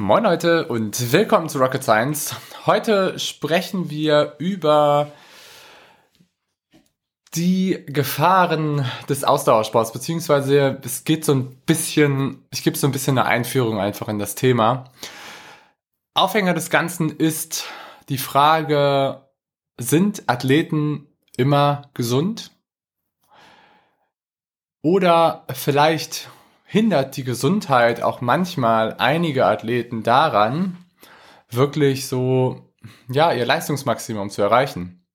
Moin Leute und willkommen zu Rocket Science. Heute sprechen wir über die Gefahren des Ausdauersports, beziehungsweise es geht so ein bisschen, ich gebe so ein bisschen eine Einführung einfach in das Thema. Aufhänger des Ganzen ist die Frage, sind Athleten immer gesund? Oder vielleicht hindert die Gesundheit auch manchmal einige Athleten daran, wirklich so, ja, ihr Leistungsmaximum zu erreichen.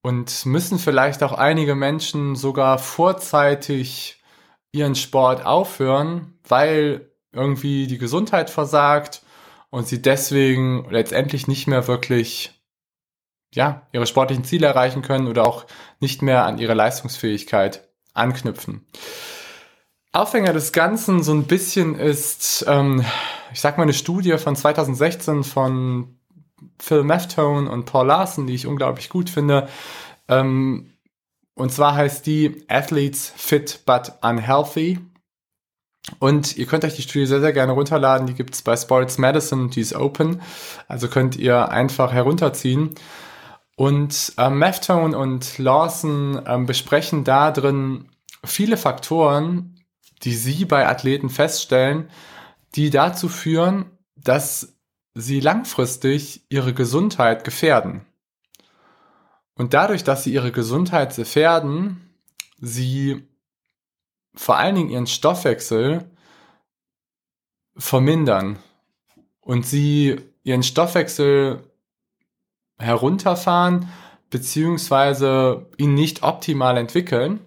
Und müssen vielleicht auch einige Menschen sogar vorzeitig ihren Sport aufhören, weil irgendwie die Gesundheit versagt und sie deswegen letztendlich nicht mehr wirklich ja, ihre sportlichen Ziele erreichen können oder auch nicht mehr an ihre Leistungsfähigkeit anknüpfen. Aufhänger des Ganzen so ein bisschen ist, ähm, ich sag mal, eine Studie von 2016 von Phil Meftone und Paul Larson, die ich unglaublich gut finde. Ähm, und zwar heißt die Athletes Fit But Unhealthy. Und ihr könnt euch die Studie sehr, sehr gerne runterladen. Die gibt's bei Sports Medicine, die ist open. Also könnt ihr einfach herunterziehen. Und ähm, Meftone und Lawson ähm, besprechen da drin viele Faktoren, die sie bei Athleten feststellen, die dazu führen, dass sie langfristig ihre Gesundheit gefährden. Und dadurch, dass sie ihre Gesundheit gefährden, sie vor allen Dingen ihren Stoffwechsel vermindern und sie ihren Stoffwechsel herunterfahren beziehungsweise ihn nicht optimal entwickeln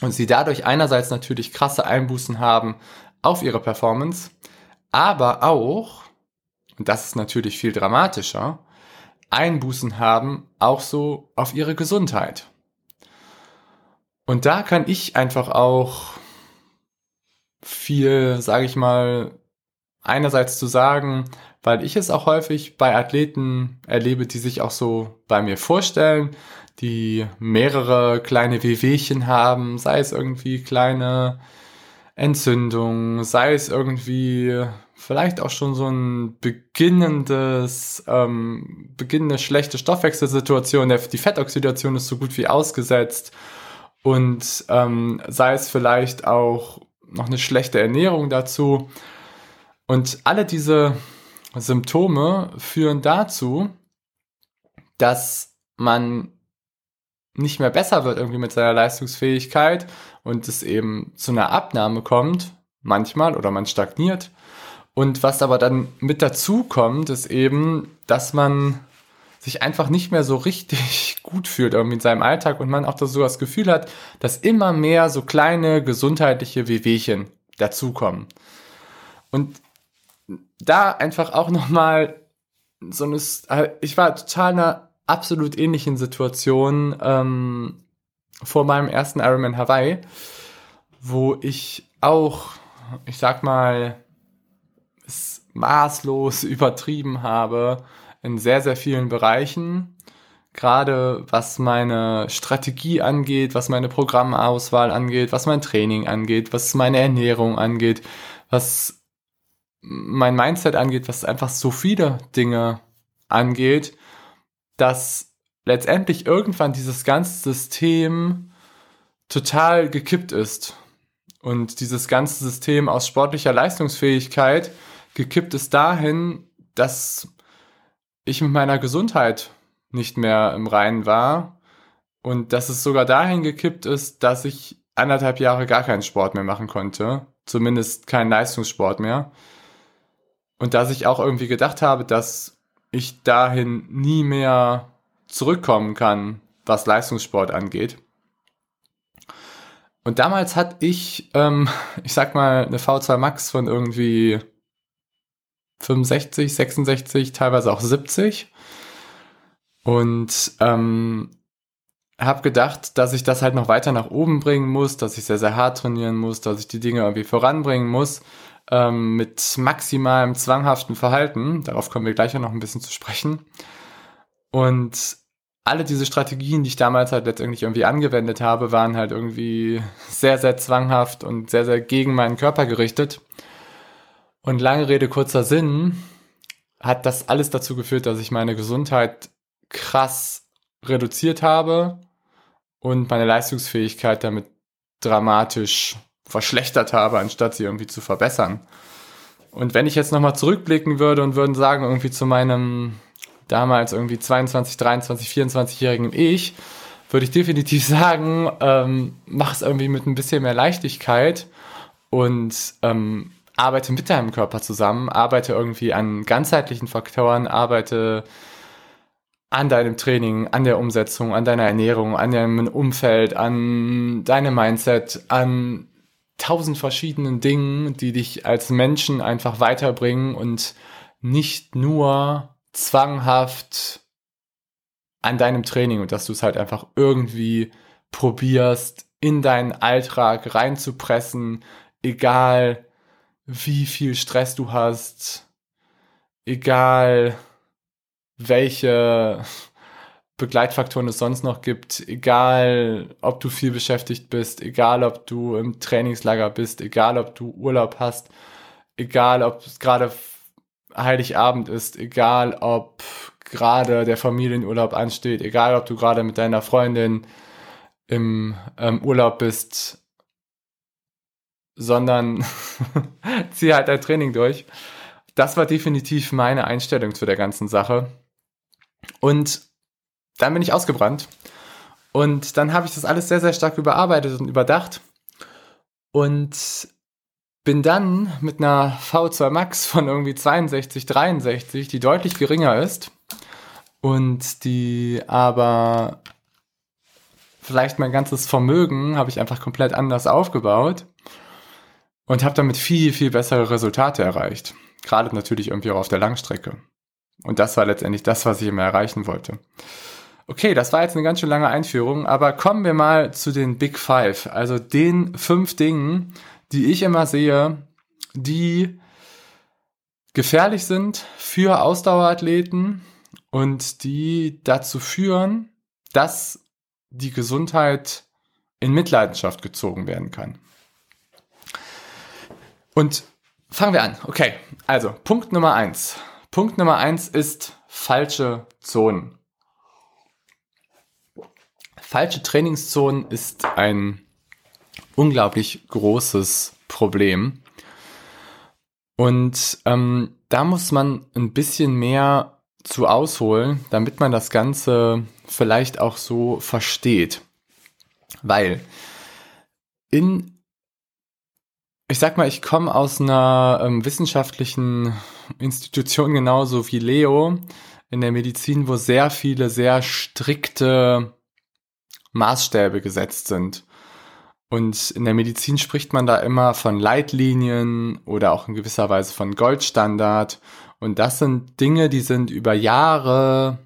und sie dadurch einerseits natürlich krasse Einbußen haben auf ihre Performance, aber auch, und das ist natürlich viel dramatischer, Einbußen haben auch so auf ihre Gesundheit. Und da kann ich einfach auch viel, sage ich mal, einerseits zu sagen, weil ich es auch häufig bei Athleten erlebe, die sich auch so bei mir vorstellen, die mehrere kleine Wehwehchen haben, sei es irgendwie kleine Entzündungen, sei es irgendwie vielleicht auch schon so ein beginnendes, ähm, beginnende schlechte Stoffwechselsituation, die Fettoxidation ist so gut wie ausgesetzt und ähm, sei es vielleicht auch noch eine schlechte Ernährung dazu. Und alle diese Symptome führen dazu, dass man nicht mehr besser wird irgendwie mit seiner Leistungsfähigkeit und es eben zu einer Abnahme kommt, manchmal, oder man stagniert. Und was aber dann mit dazu kommt, ist eben, dass man sich einfach nicht mehr so richtig gut fühlt irgendwie in seinem Alltag und man auch das, so das Gefühl hat, dass immer mehr so kleine gesundheitliche Wehwehchen dazukommen. Und da einfach auch nochmal so eine, ich war total absolut ähnlichen Situation ähm, vor meinem ersten Ironman Hawaii, wo ich auch, ich sag mal, es maßlos übertrieben habe in sehr, sehr vielen Bereichen. Gerade was meine Strategie angeht, was meine Programmauswahl angeht, was mein Training angeht, was meine Ernährung angeht, was mein Mindset angeht, was einfach so viele Dinge angeht, dass letztendlich irgendwann dieses ganze System total gekippt ist. Und dieses ganze System aus sportlicher Leistungsfähigkeit gekippt ist dahin, dass ich mit meiner Gesundheit nicht mehr im Reinen war und dass es sogar dahin gekippt ist, dass ich anderthalb Jahre gar keinen Sport mehr machen konnte, zumindest keinen Leistungssport mehr. Und dass ich auch irgendwie gedacht habe, dass ich dahin nie mehr zurückkommen kann, was Leistungssport angeht. Und damals hatte ich, ähm, ich sag mal, eine V2 Max von irgendwie 65, 66, teilweise auch 70. Und ähm, habe gedacht, dass ich das halt noch weiter nach oben bringen muss, dass ich sehr, sehr hart trainieren muss, dass ich die Dinge irgendwie voranbringen muss ähm, mit maximalem zwanghaften Verhalten. Darauf kommen wir gleich noch ein bisschen zu sprechen. Und alle diese Strategien, die ich damals halt letztendlich irgendwie angewendet habe, waren halt irgendwie sehr, sehr zwanghaft und sehr, sehr gegen meinen Körper gerichtet. Und lange Rede, kurzer Sinn, hat das alles dazu geführt, dass ich meine Gesundheit krass reduziert habe und meine Leistungsfähigkeit damit dramatisch verschlechtert habe, anstatt sie irgendwie zu verbessern. Und wenn ich jetzt nochmal zurückblicken würde und würden sagen, irgendwie zu meinem damals irgendwie 22, 23, 24-jährigen Ich, würde ich definitiv sagen, ähm, mach es irgendwie mit ein bisschen mehr Leichtigkeit und ähm, arbeite mit deinem Körper zusammen, arbeite irgendwie an ganzheitlichen Faktoren, arbeite an deinem Training, an der Umsetzung, an deiner Ernährung, an deinem Umfeld, an deinem Mindset, an tausend verschiedenen Dingen, die dich als Menschen einfach weiterbringen und nicht nur zwanghaft an deinem Training und dass du es halt einfach irgendwie probierst, in deinen Alltag reinzupressen, egal wie viel Stress du hast, egal welche Begleitfaktoren es sonst noch gibt, egal ob du viel beschäftigt bist, egal ob du im Trainingslager bist, egal ob du Urlaub hast, egal ob es gerade Heiligabend ist, egal ob gerade der Familienurlaub ansteht, egal ob du gerade mit deiner Freundin im ähm, Urlaub bist, sondern zieh halt dein Training durch. Das war definitiv meine Einstellung zu der ganzen Sache. Und dann bin ich ausgebrannt. Und dann habe ich das alles sehr, sehr stark überarbeitet und überdacht. Und bin dann mit einer V2 Max von irgendwie 62, 63, die deutlich geringer ist und die aber vielleicht mein ganzes Vermögen habe ich einfach komplett anders aufgebaut und habe damit viel, viel bessere Resultate erreicht. Gerade natürlich irgendwie auch auf der Langstrecke. Und das war letztendlich das, was ich immer erreichen wollte. Okay, das war jetzt eine ganz schön lange Einführung, aber kommen wir mal zu den Big Five, also den fünf Dingen, die ich immer sehe, die gefährlich sind für Ausdauerathleten und die dazu führen, dass die Gesundheit in Mitleidenschaft gezogen werden kann. Und fangen wir an. Okay, also Punkt Nummer eins. Punkt Nummer eins ist falsche Zonen. Falsche Trainingszonen ist ein unglaublich großes Problem. Und ähm, da muss man ein bisschen mehr zu ausholen, damit man das Ganze vielleicht auch so versteht. Weil in, ich sag mal, ich komme aus einer ähm, wissenschaftlichen Institution genauso wie Leo in der Medizin, wo sehr viele sehr strikte Maßstäbe gesetzt sind. Und in der Medizin spricht man da immer von Leitlinien oder auch in gewisser Weise von Goldstandard. Und das sind Dinge, die sind über Jahre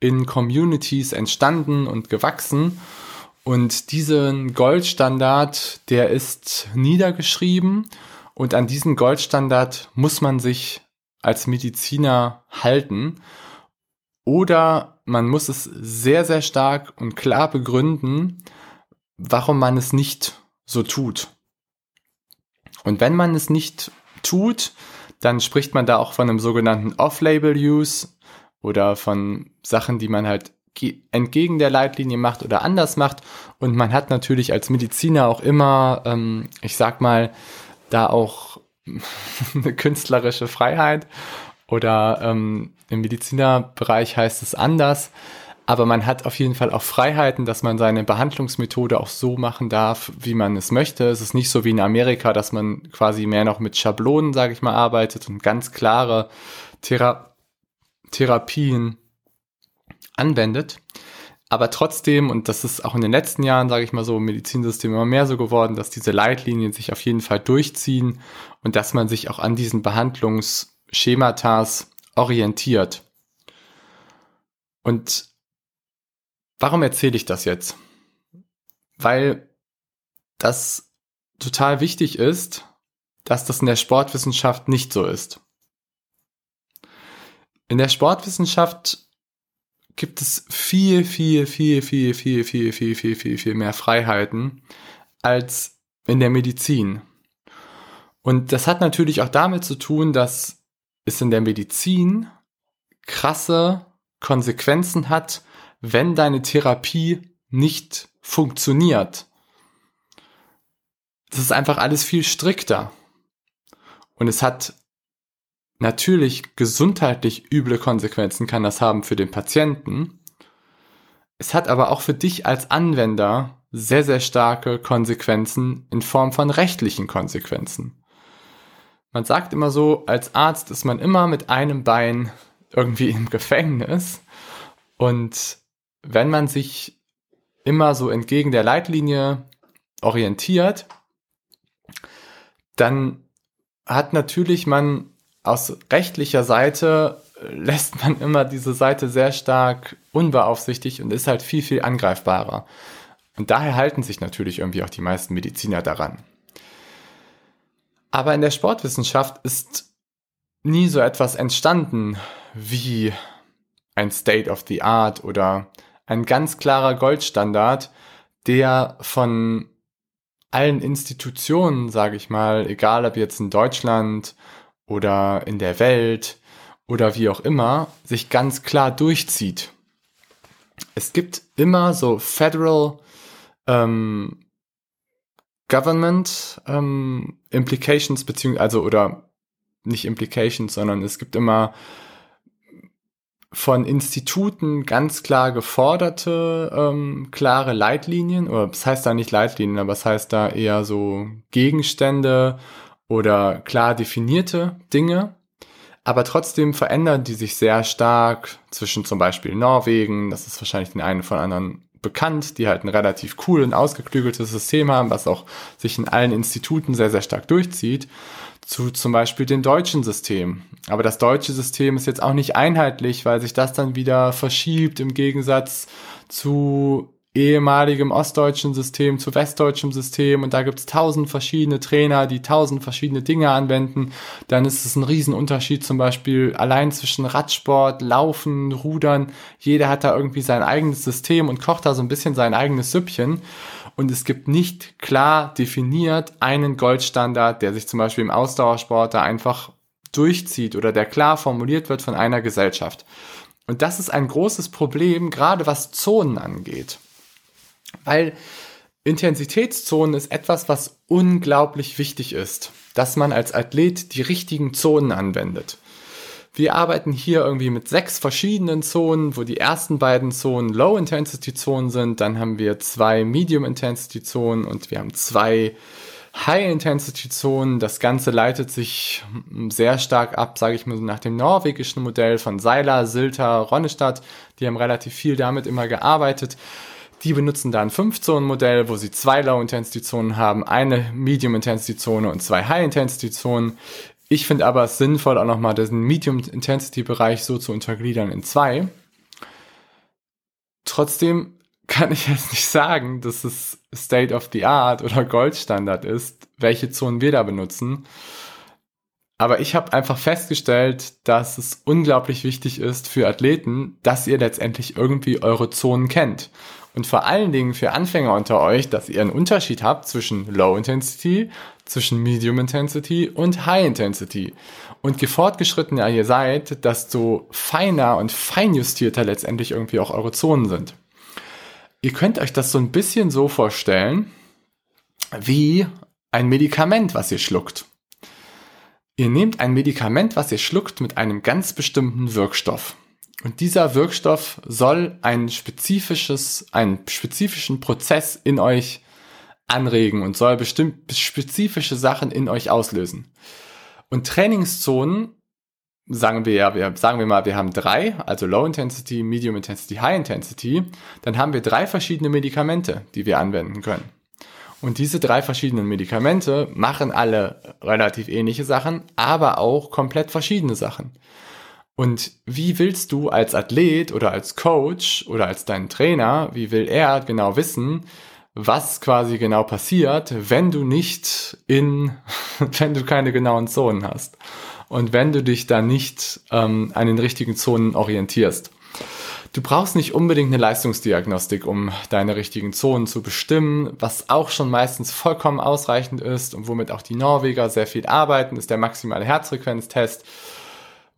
in Communities entstanden und gewachsen. Und diesen Goldstandard, der ist niedergeschrieben und an diesen Goldstandard muss man sich als Mediziner halten. Oder man muss es sehr, sehr stark und klar begründen, warum man es nicht so tut. Und wenn man es nicht tut, dann spricht man da auch von einem sogenannten Off-Label-Use oder von Sachen, die man halt entgegen der Leitlinie macht oder anders macht. Und man hat natürlich als Mediziner auch immer, ähm, ich sag mal, da auch eine künstlerische Freiheit oder ähm, im Medizinerbereich heißt es anders aber man hat auf jeden Fall auch Freiheiten, dass man seine Behandlungsmethode auch so machen darf, wie man es möchte. Es ist nicht so wie in Amerika, dass man quasi mehr noch mit Schablonen, sage ich mal, arbeitet und ganz klare Thera Therapien anwendet. Aber trotzdem, und das ist auch in den letzten Jahren, sage ich mal so, im Medizinsystem immer mehr so geworden, dass diese Leitlinien sich auf jeden Fall durchziehen und dass man sich auch an diesen Behandlungsschematas orientiert. Und warum erzähle ich das jetzt? Weil das total wichtig ist, dass das in der Sportwissenschaft nicht so ist. In der Sportwissenschaft gibt es viel, viel, viel, viel, viel, viel, viel, viel, viel, viel mehr Freiheiten als in der Medizin. Und das hat natürlich auch damit zu tun, dass es in der Medizin krasse Konsequenzen hat, wenn deine Therapie nicht funktioniert. Das ist einfach alles viel strikter. Und es hat natürlich gesundheitlich üble Konsequenzen kann das haben für den Patienten. Es hat aber auch für dich als Anwender sehr, sehr starke Konsequenzen in Form von rechtlichen Konsequenzen. Man sagt immer so, als Arzt ist man immer mit einem Bein irgendwie im Gefängnis. Und wenn man sich immer so entgegen der Leitlinie orientiert, dann hat natürlich man aus rechtlicher Seite lässt man immer diese Seite sehr stark unbeaufsichtigt und ist halt viel, viel angreifbarer. Und daher halten sich natürlich irgendwie auch die meisten Mediziner daran. Aber in der Sportwissenschaft ist nie so etwas entstanden wie ein State of the Art oder ein ganz klarer Goldstandard, der von allen Institutionen, sage ich mal, egal ob jetzt in Deutschland oder in der Welt oder wie auch immer, sich ganz klar durchzieht. Es gibt immer so Federal ähm, Government ähm, Implications, beziehungsweise, also, oder nicht Implications, sondern es gibt immer von Instituten ganz klar geforderte, ähm, klare Leitlinien, oder das heißt da nicht Leitlinien, aber es das heißt da eher so Gegenstände oder klar definierte Dinge. Aber trotzdem verändern die sich sehr stark zwischen zum Beispiel Norwegen, das ist wahrscheinlich den einen von anderen bekannt, die halt ein relativ cool und ausgeklügeltes System haben, was auch sich in allen Instituten sehr, sehr stark durchzieht, zu zum Beispiel dem deutschen System. Aber das deutsche System ist jetzt auch nicht einheitlich, weil sich das dann wieder verschiebt im Gegensatz zu ehemaligem ostdeutschen System zu westdeutschem System und da gibt es tausend verschiedene Trainer, die tausend verschiedene Dinge anwenden, dann ist es ein Riesenunterschied zum Beispiel allein zwischen Radsport, Laufen, Rudern. Jeder hat da irgendwie sein eigenes System und kocht da so ein bisschen sein eigenes Süppchen. Und es gibt nicht klar definiert einen Goldstandard, der sich zum Beispiel im Ausdauersport da einfach durchzieht oder der klar formuliert wird von einer Gesellschaft. Und das ist ein großes Problem, gerade was Zonen angeht. Weil Intensitätszonen ist etwas, was unglaublich wichtig ist, dass man als Athlet die richtigen Zonen anwendet. Wir arbeiten hier irgendwie mit sechs verschiedenen Zonen, wo die ersten beiden Zonen Low-Intensity-Zonen sind. Dann haben wir zwei Medium-Intensity-Zonen und wir haben zwei High-Intensity-Zonen. Das Ganze leitet sich sehr stark ab, sage ich mal, nach dem norwegischen Modell von Seiler, Silter, Ronnestadt. Die haben relativ viel damit immer gearbeitet. Die benutzen da ein 5-Zonen-Modell, wo sie zwei Low-Intensity-Zonen haben, eine Medium-Intensity-Zone und zwei High-Intensity-Zonen. Ich finde aber es sinnvoll, auch nochmal diesen Medium-Intensity-Bereich so zu untergliedern in zwei. Trotzdem kann ich jetzt nicht sagen, dass es State of the Art oder Goldstandard ist, welche Zonen wir da benutzen. Aber ich habe einfach festgestellt, dass es unglaublich wichtig ist für Athleten, dass ihr letztendlich irgendwie eure Zonen kennt und vor allen Dingen für Anfänger unter euch, dass ihr einen Unterschied habt zwischen Low Intensity, zwischen Medium Intensity und High Intensity. Und je fortgeschrittener ihr seid, desto feiner und feinjustierter letztendlich irgendwie auch eure Zonen sind. Ihr könnt euch das so ein bisschen so vorstellen, wie ein Medikament, was ihr schluckt. Ihr nehmt ein Medikament, was ihr schluckt, mit einem ganz bestimmten Wirkstoff. Und dieser Wirkstoff soll ein spezifisches, einen spezifischen Prozess in euch anregen und soll bestimmt spezifische Sachen in euch auslösen. Und Trainingszonen, sagen wir ja, wir, sagen wir mal, wir haben drei, also Low Intensity, Medium Intensity, High Intensity, dann haben wir drei verschiedene Medikamente, die wir anwenden können. Und diese drei verschiedenen Medikamente machen alle relativ ähnliche Sachen, aber auch komplett verschiedene Sachen. Und wie willst du als Athlet oder als Coach oder als dein Trainer, wie will er genau wissen, was quasi genau passiert, wenn du nicht in, wenn du keine genauen Zonen hast und wenn du dich da nicht ähm, an den richtigen Zonen orientierst. Du brauchst nicht unbedingt eine Leistungsdiagnostik, um deine richtigen Zonen zu bestimmen. Was auch schon meistens vollkommen ausreichend ist und womit auch die Norweger sehr viel arbeiten, ist der maximale Herzfrequenztest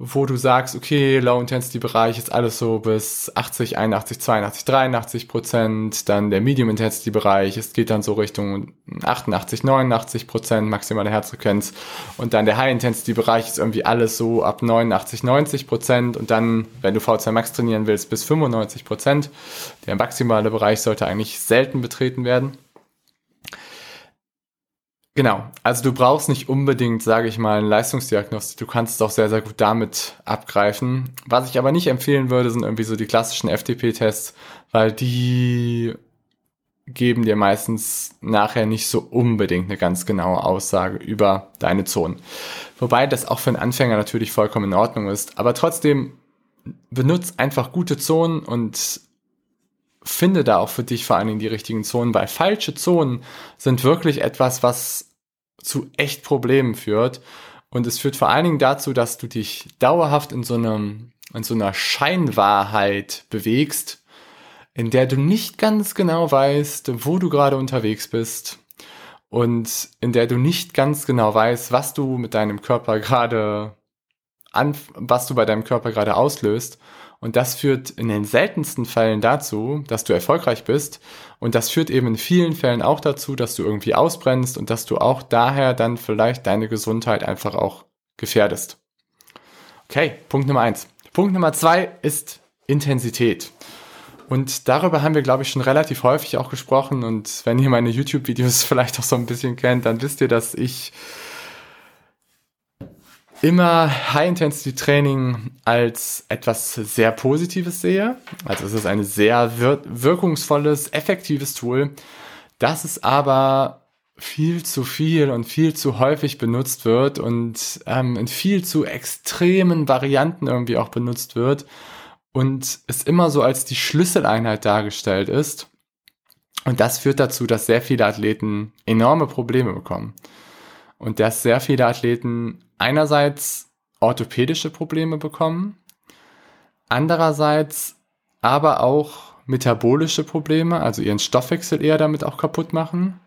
wo du sagst, okay, Low-Intensity-Bereich ist alles so bis 80, 81, 82, 83 Prozent, dann der Medium-Intensity-Bereich, es geht dann so Richtung 88, 89 Prozent maximale Herzfrequenz und dann der High-Intensity-Bereich ist irgendwie alles so ab 89, 90 Prozent und dann, wenn du V2 Max trainieren willst, bis 95 Prozent. Der maximale Bereich sollte eigentlich selten betreten werden. Genau, also du brauchst nicht unbedingt, sage ich mal, eine Leistungsdiagnostik. Du kannst es auch sehr, sehr gut damit abgreifen. Was ich aber nicht empfehlen würde, sind irgendwie so die klassischen FTP-Tests, weil die geben dir meistens nachher nicht so unbedingt eine ganz genaue Aussage über deine Zonen. Wobei das auch für einen Anfänger natürlich vollkommen in Ordnung ist. Aber trotzdem benutzt einfach gute Zonen und finde da auch für dich vor allen Dingen die richtigen Zonen, weil falsche Zonen sind wirklich etwas, was zu echt Problemen führt. Und es führt vor allen Dingen dazu, dass du dich dauerhaft in so einem, in so einer Scheinwahrheit bewegst, in der du nicht ganz genau weißt, wo du gerade unterwegs bist und in der du nicht ganz genau weißt, was du mit deinem Körper gerade an, was du bei deinem Körper gerade auslöst und das führt in den seltensten Fällen dazu, dass du erfolgreich bist. Und das führt eben in vielen Fällen auch dazu, dass du irgendwie ausbrennst und dass du auch daher dann vielleicht deine Gesundheit einfach auch gefährdest. Okay, Punkt Nummer eins. Punkt Nummer zwei ist Intensität. Und darüber haben wir, glaube ich, schon relativ häufig auch gesprochen. Und wenn ihr meine YouTube-Videos vielleicht auch so ein bisschen kennt, dann wisst ihr, dass ich immer High-Intensity-Training als etwas sehr Positives sehe. Also es ist ein sehr wir wirkungsvolles, effektives Tool, das es aber viel zu viel und viel zu häufig benutzt wird und ähm, in viel zu extremen Varianten irgendwie auch benutzt wird und es immer so als die Schlüsseleinheit dargestellt ist. Und das führt dazu, dass sehr viele Athleten enorme Probleme bekommen. Und dass sehr viele Athleten einerseits orthopädische Probleme bekommen, andererseits aber auch metabolische Probleme, also ihren Stoffwechsel eher damit auch kaputt machen.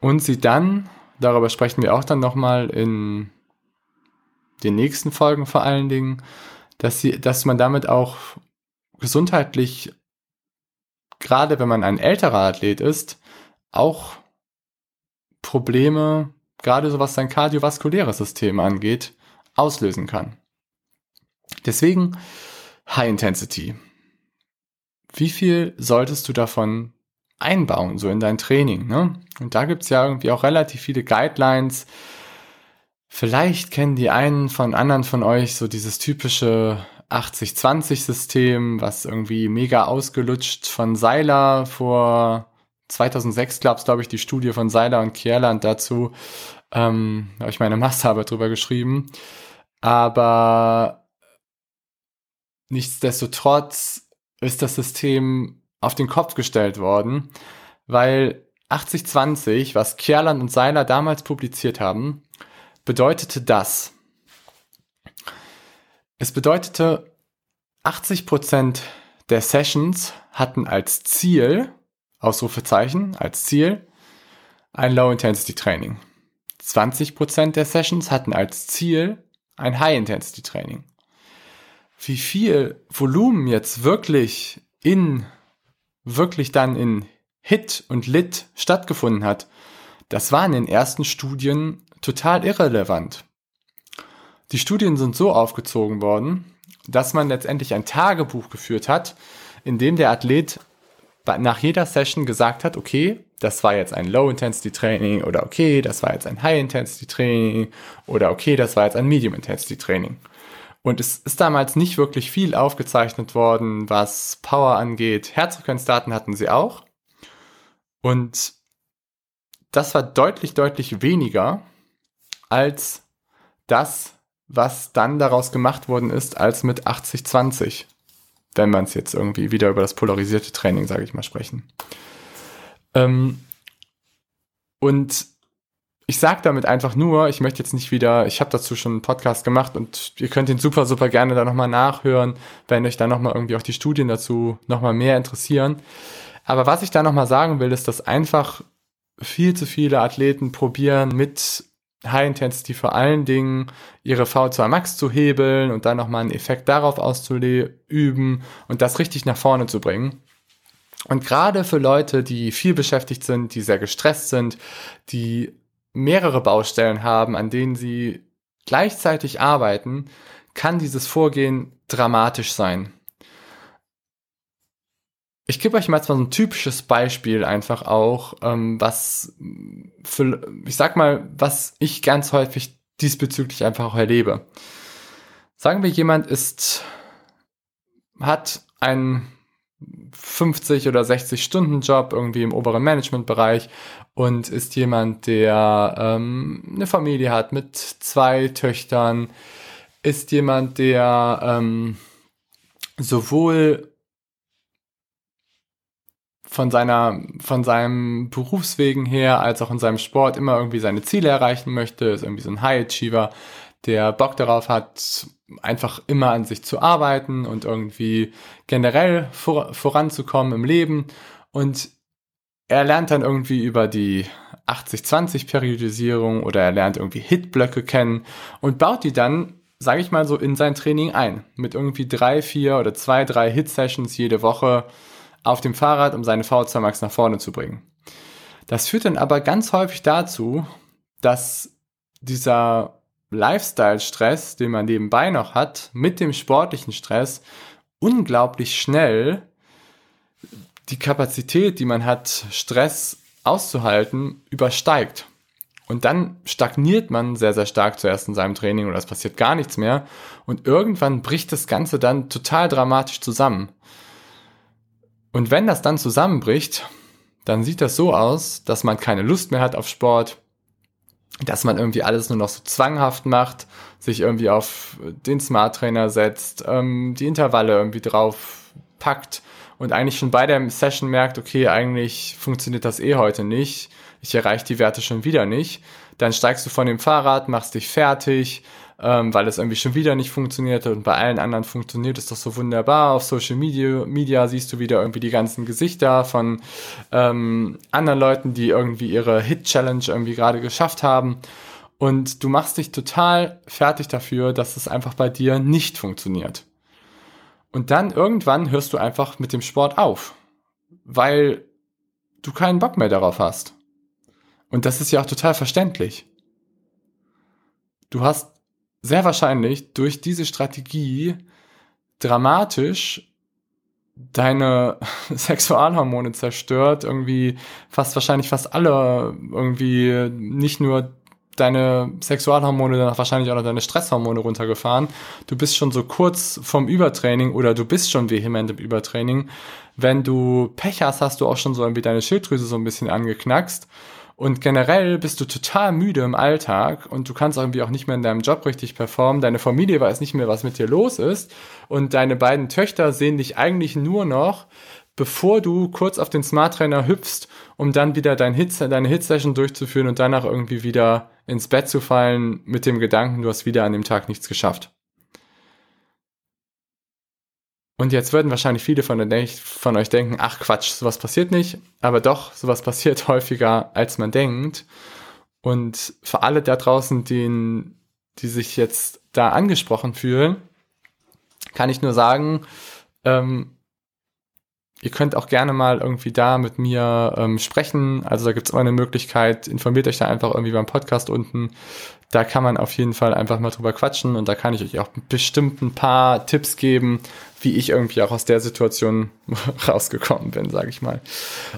Und sie dann, darüber sprechen wir auch dann nochmal in den nächsten Folgen vor allen Dingen, dass sie, dass man damit auch gesundheitlich, gerade wenn man ein älterer Athlet ist, auch Probleme gerade so was sein kardiovaskuläres System angeht, auslösen kann. Deswegen High Intensity. Wie viel solltest du davon einbauen, so in dein Training? Ne? Und da gibt's ja irgendwie auch relativ viele Guidelines. Vielleicht kennen die einen von anderen von euch so dieses typische 80-20-System, was irgendwie mega ausgelutscht von Seiler vor 2006 gab es, glaube ich, die Studie von Seiler und Kierland dazu. Ähm, habe ich meine Masterarbeit drüber geschrieben. Aber nichtsdestotrotz ist das System auf den Kopf gestellt worden, weil 8020, was Kierland und Seiler damals publiziert haben, bedeutete das. Es bedeutete, 80% der Sessions hatten als Ziel Ausrufezeichen als Ziel ein Low-Intensity-Training. 20% der Sessions hatten als Ziel ein High-Intensity-Training. Wie viel Volumen jetzt wirklich in, wirklich dann in Hit und Lit stattgefunden hat, das war in den ersten Studien total irrelevant. Die Studien sind so aufgezogen worden, dass man letztendlich ein Tagebuch geführt hat, in dem der Athlet nach jeder Session gesagt hat, okay, das war jetzt ein Low-Intensity-Training oder okay, das war jetzt ein High-Intensity-Training oder okay, das war jetzt ein Medium-Intensity-Training. Und es ist damals nicht wirklich viel aufgezeichnet worden, was Power angeht. Herzfrequenzdaten hatten sie auch. Und das war deutlich, deutlich weniger als das, was dann daraus gemacht worden ist, als mit 80-20. Wenn man es jetzt irgendwie wieder über das polarisierte Training, sage ich mal, sprechen. Ähm, und ich sage damit einfach nur, ich möchte jetzt nicht wieder, ich habe dazu schon einen Podcast gemacht und ihr könnt ihn super, super gerne da nochmal nachhören, wenn euch da nochmal irgendwie auch die Studien dazu nochmal mehr interessieren. Aber was ich da nochmal sagen will, ist, dass einfach viel zu viele Athleten probieren, mit High Intensity vor allen Dingen ihre V2 Max zu hebeln und dann nochmal einen Effekt darauf auszuüben und das richtig nach vorne zu bringen. Und gerade für Leute, die viel beschäftigt sind, die sehr gestresst sind, die mehrere Baustellen haben, an denen sie gleichzeitig arbeiten, kann dieses Vorgehen dramatisch sein. Ich gebe euch mal so ein typisches Beispiel einfach auch, ähm, was für, ich sag mal, was ich ganz häufig diesbezüglich einfach auch erlebe. Sagen wir, jemand ist, hat einen 50 oder 60 Stunden Job irgendwie im oberen Managementbereich und ist jemand, der ähm, eine Familie hat mit zwei Töchtern, ist jemand, der ähm, sowohl von seiner, von seinem Berufswegen her, als auch in seinem Sport immer irgendwie seine Ziele erreichen möchte, ist irgendwie so ein High Achiever, der Bock darauf hat, einfach immer an sich zu arbeiten und irgendwie generell vor, voranzukommen im Leben. Und er lernt dann irgendwie über die 80-20-Periodisierung oder er lernt irgendwie Hitblöcke kennen und baut die dann, sage ich mal so, in sein Training ein. Mit irgendwie drei, vier oder zwei, drei Hit-Sessions jede Woche auf dem Fahrrad, um seine V2 Max nach vorne zu bringen. Das führt dann aber ganz häufig dazu, dass dieser Lifestyle-Stress, den man nebenbei noch hat, mit dem sportlichen Stress unglaublich schnell die Kapazität, die man hat, Stress auszuhalten, übersteigt. Und dann stagniert man sehr, sehr stark zuerst in seinem Training oder es passiert gar nichts mehr. Und irgendwann bricht das Ganze dann total dramatisch zusammen. Und wenn das dann zusammenbricht, dann sieht das so aus, dass man keine Lust mehr hat auf Sport, dass man irgendwie alles nur noch so zwanghaft macht, sich irgendwie auf den Smart Trainer setzt, ähm, die Intervalle irgendwie drauf packt und eigentlich schon bei der Session merkt, okay, eigentlich funktioniert das eh heute nicht, ich erreiche die Werte schon wieder nicht, dann steigst du von dem Fahrrad, machst dich fertig, ähm, weil es irgendwie schon wieder nicht funktioniert und bei allen anderen funktioniert es doch so wunderbar. Auf Social Media, Media siehst du wieder irgendwie die ganzen Gesichter von ähm, anderen Leuten, die irgendwie ihre Hit-Challenge irgendwie gerade geschafft haben. Und du machst dich total fertig dafür, dass es einfach bei dir nicht funktioniert. Und dann irgendwann hörst du einfach mit dem Sport auf, weil du keinen Bock mehr darauf hast. Und das ist ja auch total verständlich. Du hast sehr wahrscheinlich durch diese Strategie dramatisch deine Sexualhormone zerstört, irgendwie fast wahrscheinlich fast alle irgendwie nicht nur deine Sexualhormone, dann wahrscheinlich auch noch deine Stresshormone runtergefahren. Du bist schon so kurz vom Übertraining oder du bist schon vehement im Übertraining. Wenn du Pech hast, hast du auch schon so irgendwie deine Schilddrüse so ein bisschen angeknackst und generell bist du total müde im Alltag und du kannst irgendwie auch nicht mehr in deinem Job richtig performen. Deine Familie weiß nicht mehr, was mit dir los ist. Und deine beiden Töchter sehen dich eigentlich nur noch, bevor du kurz auf den Smart Trainer hüpfst, um dann wieder dein Hit, deine Hit-Session durchzuführen und danach irgendwie wieder ins Bett zu fallen mit dem Gedanken, du hast wieder an dem Tag nichts geschafft. Und jetzt würden wahrscheinlich viele von, von, euch denken, ach Quatsch, sowas passiert nicht. Aber doch, sowas passiert häufiger, als man denkt. Und für alle da draußen, die, die sich jetzt da angesprochen fühlen, kann ich nur sagen, ähm, ihr könnt auch gerne mal irgendwie da mit mir ähm, sprechen. Also da gibt es immer eine Möglichkeit, informiert euch da einfach irgendwie beim Podcast unten. Da kann man auf jeden Fall einfach mal drüber quatschen und da kann ich euch auch bestimmt ein paar Tipps geben, wie ich irgendwie auch aus der Situation rausgekommen bin, sage ich mal.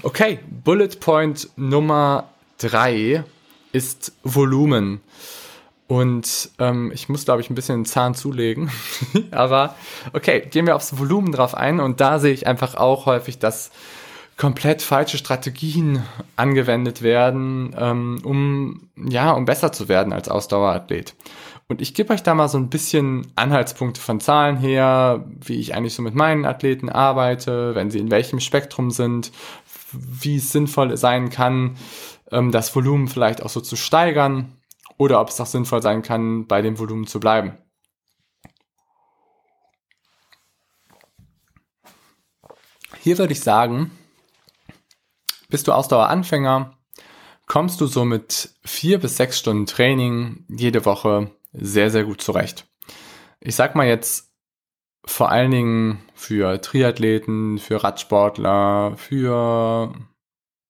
Okay, Bullet Point Nummer drei ist Volumen. Und ähm, ich muss, glaube ich, ein bisschen den Zahn zulegen. Aber okay, gehen wir aufs Volumen drauf ein. Und da sehe ich einfach auch häufig, dass komplett falsche Strategien angewendet werden, ähm, um ja, um besser zu werden als Ausdauerathlet. Und ich gebe euch da mal so ein bisschen Anhaltspunkte von Zahlen her, wie ich eigentlich so mit meinen Athleten arbeite, wenn sie in welchem Spektrum sind, wie es sinnvoll sein kann, ähm, das Volumen vielleicht auch so zu steigern oder ob es auch sinnvoll sein kann, bei dem Volumen zu bleiben. Hier würde ich sagen, bist du Ausdaueranfänger, kommst du so mit vier bis sechs Stunden Training jede Woche sehr, sehr gut zurecht. Ich sag mal jetzt vor allen Dingen für Triathleten, für Radsportler, für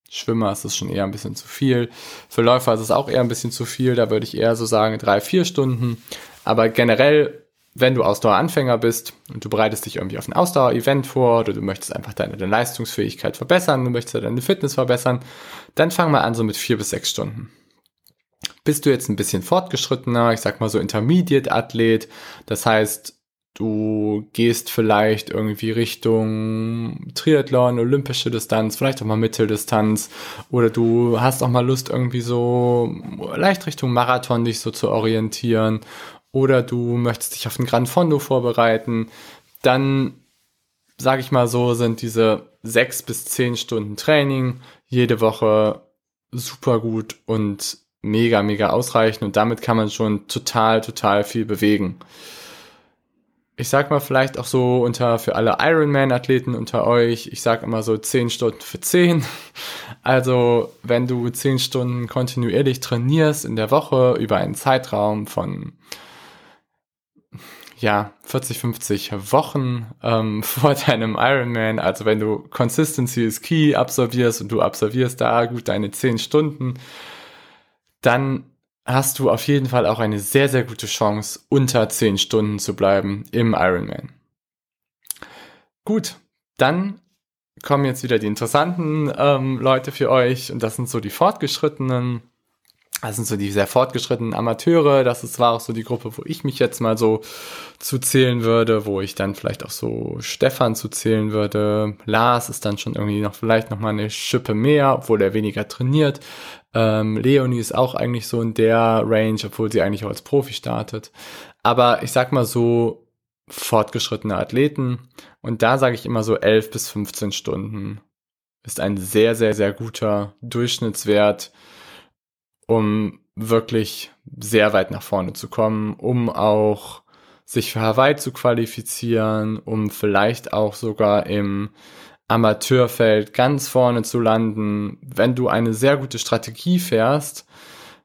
Schwimmer ist es schon eher ein bisschen zu viel. Für Läufer ist es auch eher ein bisschen zu viel. Da würde ich eher so sagen drei, vier Stunden. Aber generell, wenn du Ausdaueranfänger bist und du bereitest dich irgendwie auf ein Ausdauer-Event vor oder du möchtest einfach deine, deine Leistungsfähigkeit verbessern, du möchtest deine Fitness verbessern, dann fang mal an so mit vier bis sechs Stunden. Bist du jetzt ein bisschen fortgeschrittener, ich sag mal so Intermediate-Athlet, das heißt, du gehst vielleicht irgendwie Richtung Triathlon, olympische Distanz, vielleicht auch mal Mitteldistanz. Oder du hast auch mal Lust irgendwie so leicht Richtung Marathon dich so zu orientieren. Oder du möchtest dich auf den Gran Fondo vorbereiten, dann sage ich mal so, sind diese sechs bis zehn Stunden Training jede Woche super gut und mega, mega ausreichend und damit kann man schon total, total viel bewegen ich sag mal vielleicht auch so unter für alle Ironman-Athleten unter euch, ich sag immer so 10 Stunden für 10. Also wenn du 10 Stunden kontinuierlich trainierst in der Woche über einen Zeitraum von ja 40, 50 Wochen ähm, vor deinem Ironman, also wenn du Consistency is Key absolvierst und du absolvierst da gut deine 10 Stunden, dann hast du auf jeden Fall auch eine sehr, sehr gute Chance, unter 10 Stunden zu bleiben im Ironman. Gut, dann kommen jetzt wieder die interessanten ähm, Leute für euch und das sind so die fortgeschrittenen. Das sind so die sehr fortgeschrittenen Amateure. Das ist zwar auch so die Gruppe, wo ich mich jetzt mal so zu zählen würde, wo ich dann vielleicht auch so Stefan zu zählen würde. Lars ist dann schon irgendwie noch vielleicht noch mal eine Schippe mehr, obwohl er weniger trainiert. Ähm, Leonie ist auch eigentlich so in der Range, obwohl sie eigentlich auch als Profi startet. Aber ich sag mal so fortgeschrittene Athleten. Und da sage ich immer so 11 bis 15 Stunden ist ein sehr, sehr, sehr guter Durchschnittswert, um wirklich sehr weit nach vorne zu kommen, um auch sich für Hawaii zu qualifizieren, um vielleicht auch sogar im Amateurfeld ganz vorne zu landen, wenn du eine sehr gute Strategie fährst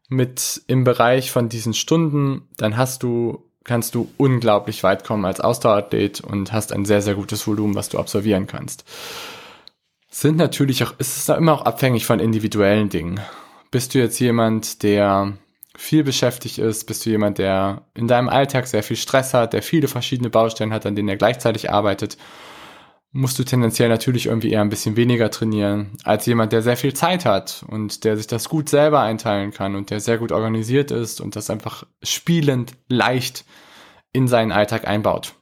mit im Bereich von diesen Stunden, dann hast du kannst du unglaublich weit kommen als Ausdauerathlet und hast ein sehr sehr gutes Volumen, was du absolvieren kannst. Sind natürlich auch ist es immer auch abhängig von individuellen Dingen. Bist du jetzt jemand, der viel beschäftigt ist, bist du jemand, der in deinem Alltag sehr viel Stress hat, der viele verschiedene Baustellen hat, an denen er gleichzeitig arbeitet musst du tendenziell natürlich irgendwie eher ein bisschen weniger trainieren als jemand, der sehr viel Zeit hat und der sich das gut selber einteilen kann und der sehr gut organisiert ist und das einfach spielend leicht in seinen Alltag einbaut.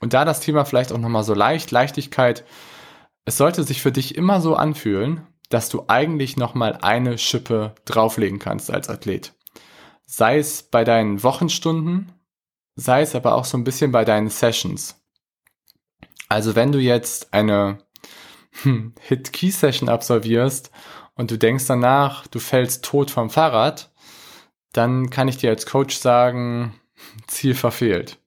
Und da das Thema vielleicht auch nochmal so leicht, Leichtigkeit, es sollte sich für dich immer so anfühlen, dass du eigentlich nochmal eine Schippe drauflegen kannst als Athlet. Sei es bei deinen Wochenstunden, sei es aber auch so ein bisschen bei deinen Sessions. Also wenn du jetzt eine hm, Hit-Key-Session absolvierst und du denkst danach, du fällst tot vom Fahrrad, dann kann ich dir als Coach sagen, Ziel verfehlt.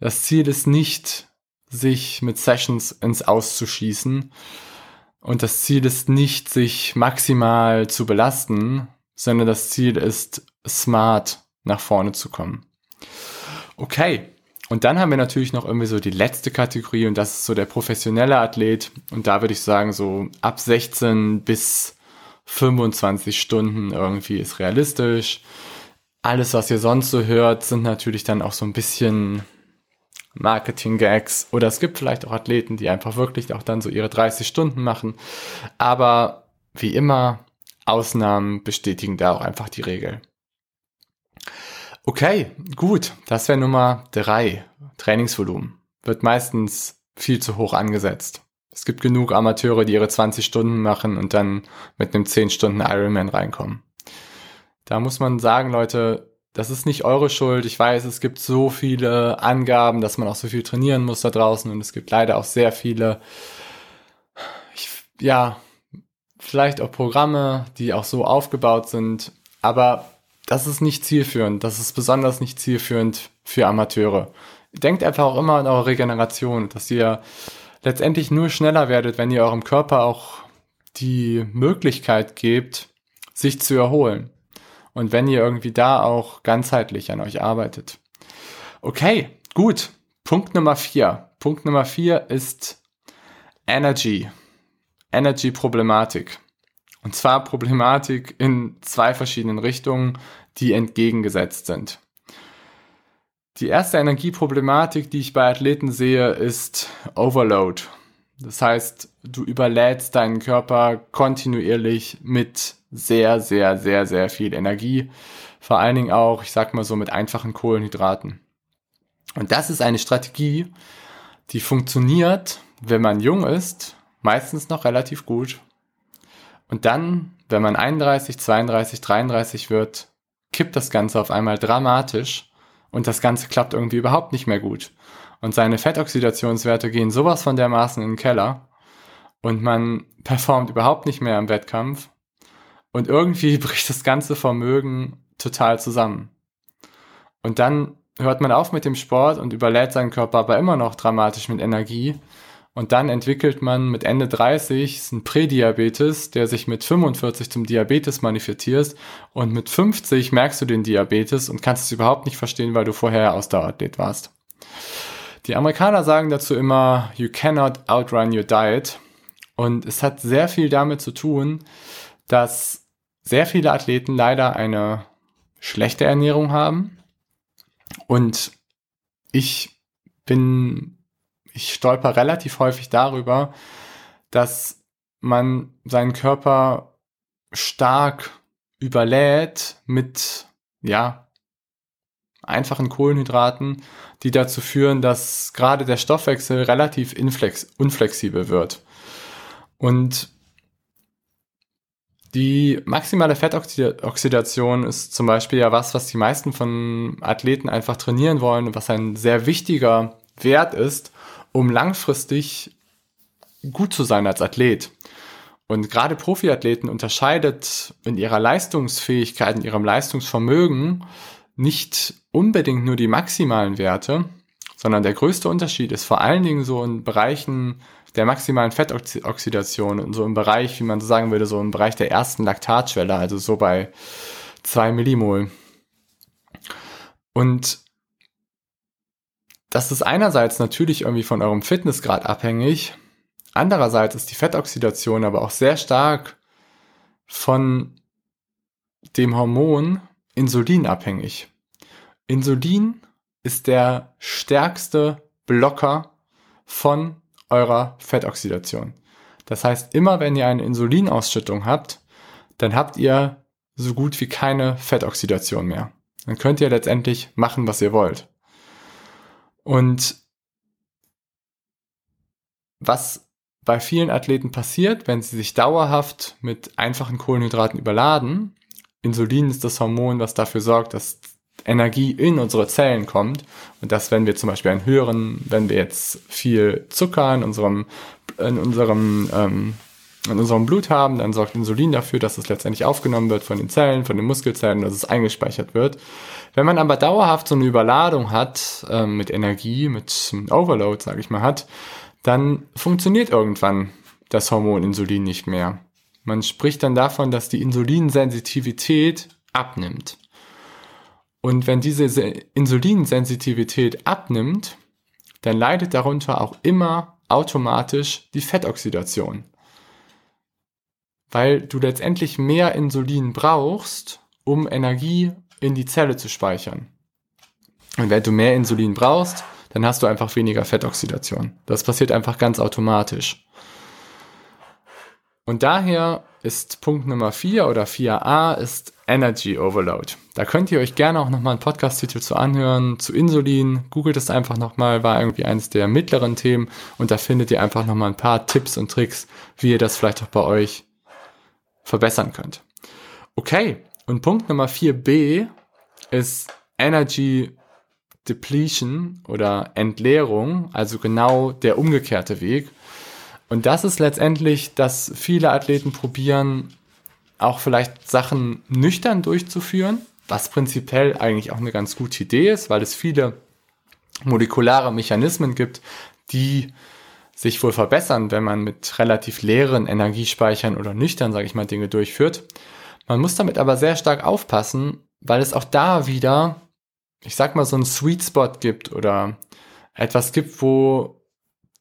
Das Ziel ist nicht, sich mit Sessions ins Auszuschießen. Und das Ziel ist nicht, sich maximal zu belasten, sondern das Ziel ist, smart nach vorne zu kommen. Okay, und dann haben wir natürlich noch irgendwie so die letzte Kategorie und das ist so der professionelle Athlet. Und da würde ich sagen, so ab 16 bis 25 Stunden irgendwie ist realistisch. Alles, was ihr sonst so hört, sind natürlich dann auch so ein bisschen Marketing-Gags. Oder es gibt vielleicht auch Athleten, die einfach wirklich auch dann so ihre 30 Stunden machen. Aber wie immer, Ausnahmen bestätigen da auch einfach die Regel. Okay, gut. Das wäre Nummer drei. Trainingsvolumen. Wird meistens viel zu hoch angesetzt. Es gibt genug Amateure, die ihre 20 Stunden machen und dann mit einem 10 Stunden Ironman reinkommen. Da muss man sagen, Leute, das ist nicht eure Schuld. Ich weiß, es gibt so viele Angaben, dass man auch so viel trainieren muss da draußen und es gibt leider auch sehr viele, ich, ja, vielleicht auch Programme, die auch so aufgebaut sind, aber das ist nicht zielführend. Das ist besonders nicht zielführend für Amateure. Denkt einfach auch immer an eure Regeneration, dass ihr letztendlich nur schneller werdet, wenn ihr eurem Körper auch die Möglichkeit gebt, sich zu erholen. Und wenn ihr irgendwie da auch ganzheitlich an euch arbeitet. Okay, gut. Punkt Nummer vier. Punkt Nummer vier ist Energy. Energy-Problematik. Und zwar Problematik in zwei verschiedenen Richtungen, die entgegengesetzt sind. Die erste Energieproblematik, die ich bei Athleten sehe, ist Overload. Das heißt, du überlädst deinen Körper kontinuierlich mit sehr, sehr, sehr, sehr viel Energie. Vor allen Dingen auch, ich sag mal so, mit einfachen Kohlenhydraten. Und das ist eine Strategie, die funktioniert, wenn man jung ist, meistens noch relativ gut. Und dann, wenn man 31, 32, 33 wird, kippt das Ganze auf einmal dramatisch und das Ganze klappt irgendwie überhaupt nicht mehr gut. Und seine Fettoxidationswerte gehen sowas von dermaßen in den Keller und man performt überhaupt nicht mehr im Wettkampf und irgendwie bricht das ganze Vermögen total zusammen. Und dann hört man auf mit dem Sport und überlädt seinen Körper aber immer noch dramatisch mit Energie und dann entwickelt man mit Ende 30 einen Prädiabetes, der sich mit 45 zum Diabetes manifestiert. Und mit 50 merkst du den Diabetes und kannst es überhaupt nicht verstehen, weil du vorher Ausdauerathlet warst. Die Amerikaner sagen dazu immer, you cannot outrun your diet. Und es hat sehr viel damit zu tun, dass sehr viele Athleten leider eine schlechte Ernährung haben. Und ich bin ich stolper relativ häufig darüber, dass man seinen Körper stark überlädt mit, ja, einfachen Kohlenhydraten, die dazu führen, dass gerade der Stoffwechsel relativ unflexibel wird. Und die maximale Fettoxidation ist zum Beispiel ja was, was die meisten von Athleten einfach trainieren wollen und was ein sehr wichtiger Wert ist, um langfristig gut zu sein als Athlet. Und gerade Profiathleten unterscheidet in ihrer Leistungsfähigkeit, in ihrem Leistungsvermögen nicht unbedingt nur die maximalen Werte, sondern der größte Unterschied ist vor allen Dingen so in Bereichen der maximalen Fettoxidation und so im Bereich, wie man so sagen würde, so im Bereich der ersten Laktatschwelle, also so bei zwei Millimol. Und das ist einerseits natürlich irgendwie von eurem Fitnessgrad abhängig. Andererseits ist die Fettoxidation aber auch sehr stark von dem Hormon Insulin abhängig. Insulin ist der stärkste Blocker von eurer Fettoxidation. Das heißt, immer wenn ihr eine Insulinausschüttung habt, dann habt ihr so gut wie keine Fettoxidation mehr. Dann könnt ihr letztendlich machen, was ihr wollt. Und was bei vielen Athleten passiert, wenn sie sich dauerhaft mit einfachen Kohlenhydraten überladen, Insulin ist das Hormon, was dafür sorgt, dass Energie in unsere Zellen kommt und dass wenn wir zum Beispiel einen höheren, wenn wir jetzt viel Zucker in unserem, in unserem ähm, in unserem Blut haben, dann sorgt Insulin dafür, dass es letztendlich aufgenommen wird von den Zellen, von den Muskelzellen, dass es eingespeichert wird. Wenn man aber dauerhaft so eine Überladung hat, äh, mit Energie, mit Overload, sage ich mal, hat, dann funktioniert irgendwann das Hormon Insulin nicht mehr. Man spricht dann davon, dass die Insulinsensitivität abnimmt. Und wenn diese Insulinsensitivität abnimmt, dann leidet darunter auch immer automatisch die Fettoxidation. Weil du letztendlich mehr Insulin brauchst, um Energie in die Zelle zu speichern. Und wenn du mehr Insulin brauchst, dann hast du einfach weniger Fettoxidation. Das passiert einfach ganz automatisch. Und daher ist Punkt Nummer 4 oder 4a ist Energy Overload. Da könnt ihr euch gerne auch nochmal einen Podcast-Titel zu anhören, zu Insulin. Googelt es einfach nochmal, war irgendwie eines der mittleren Themen und da findet ihr einfach nochmal ein paar Tipps und Tricks, wie ihr das vielleicht auch bei euch verbessern könnt. Okay, und Punkt Nummer 4b ist Energy Depletion oder Entleerung, also genau der umgekehrte Weg. Und das ist letztendlich, dass viele Athleten probieren, auch vielleicht Sachen nüchtern durchzuführen, was prinzipiell eigentlich auch eine ganz gute Idee ist, weil es viele molekulare Mechanismen gibt, die sich wohl verbessern, wenn man mit relativ leeren Energiespeichern oder nüchtern, sage ich mal, Dinge durchführt. Man muss damit aber sehr stark aufpassen, weil es auch da wieder, ich sag mal, so einen Sweet Spot gibt oder etwas gibt, wo